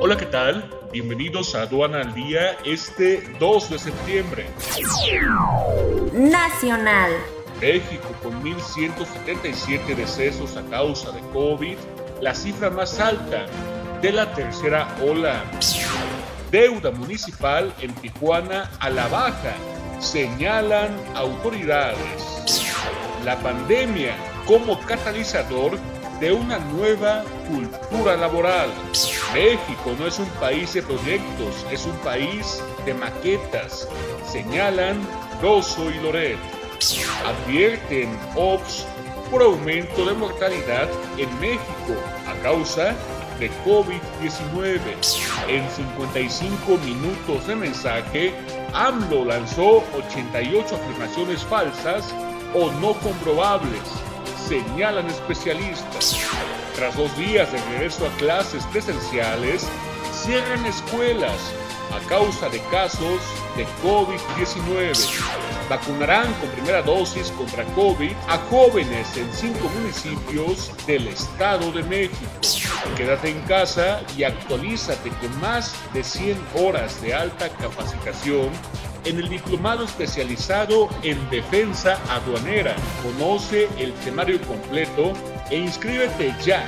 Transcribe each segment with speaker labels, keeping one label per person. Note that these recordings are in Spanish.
Speaker 1: Hola, ¿qué tal? Bienvenidos a Aduana al Día este 2 de septiembre.
Speaker 2: Nacional.
Speaker 1: México con 1.177 decesos a causa de COVID, la cifra más alta de la tercera ola. Deuda municipal en Tijuana a la baja, señalan autoridades. La pandemia como catalizador de una nueva cultura laboral. México no es un país de proyectos, es un país de maquetas, señalan Rosso y Loret. Advierten OPS por aumento de mortalidad en México a causa de COVID-19. En 55 minutos de mensaje, AMLO lanzó 88 afirmaciones falsas o no comprobables, señalan especialistas. Tras dos días de regreso a clases presenciales, cierran escuelas a causa de casos de COVID-19. Vacunarán con primera dosis contra COVID a jóvenes en cinco municipios del Estado de México. Quédate en casa y actualízate con más de 100 horas de alta capacitación en el diplomado especializado en defensa aduanera. Conoce el temario completo e inscríbete ya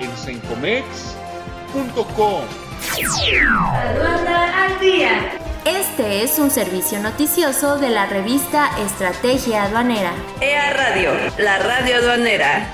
Speaker 1: en sencomex.com.
Speaker 2: Aduana al día. Este es un servicio noticioso de la revista Estrategia Aduanera.
Speaker 3: EA Radio, la radio aduanera.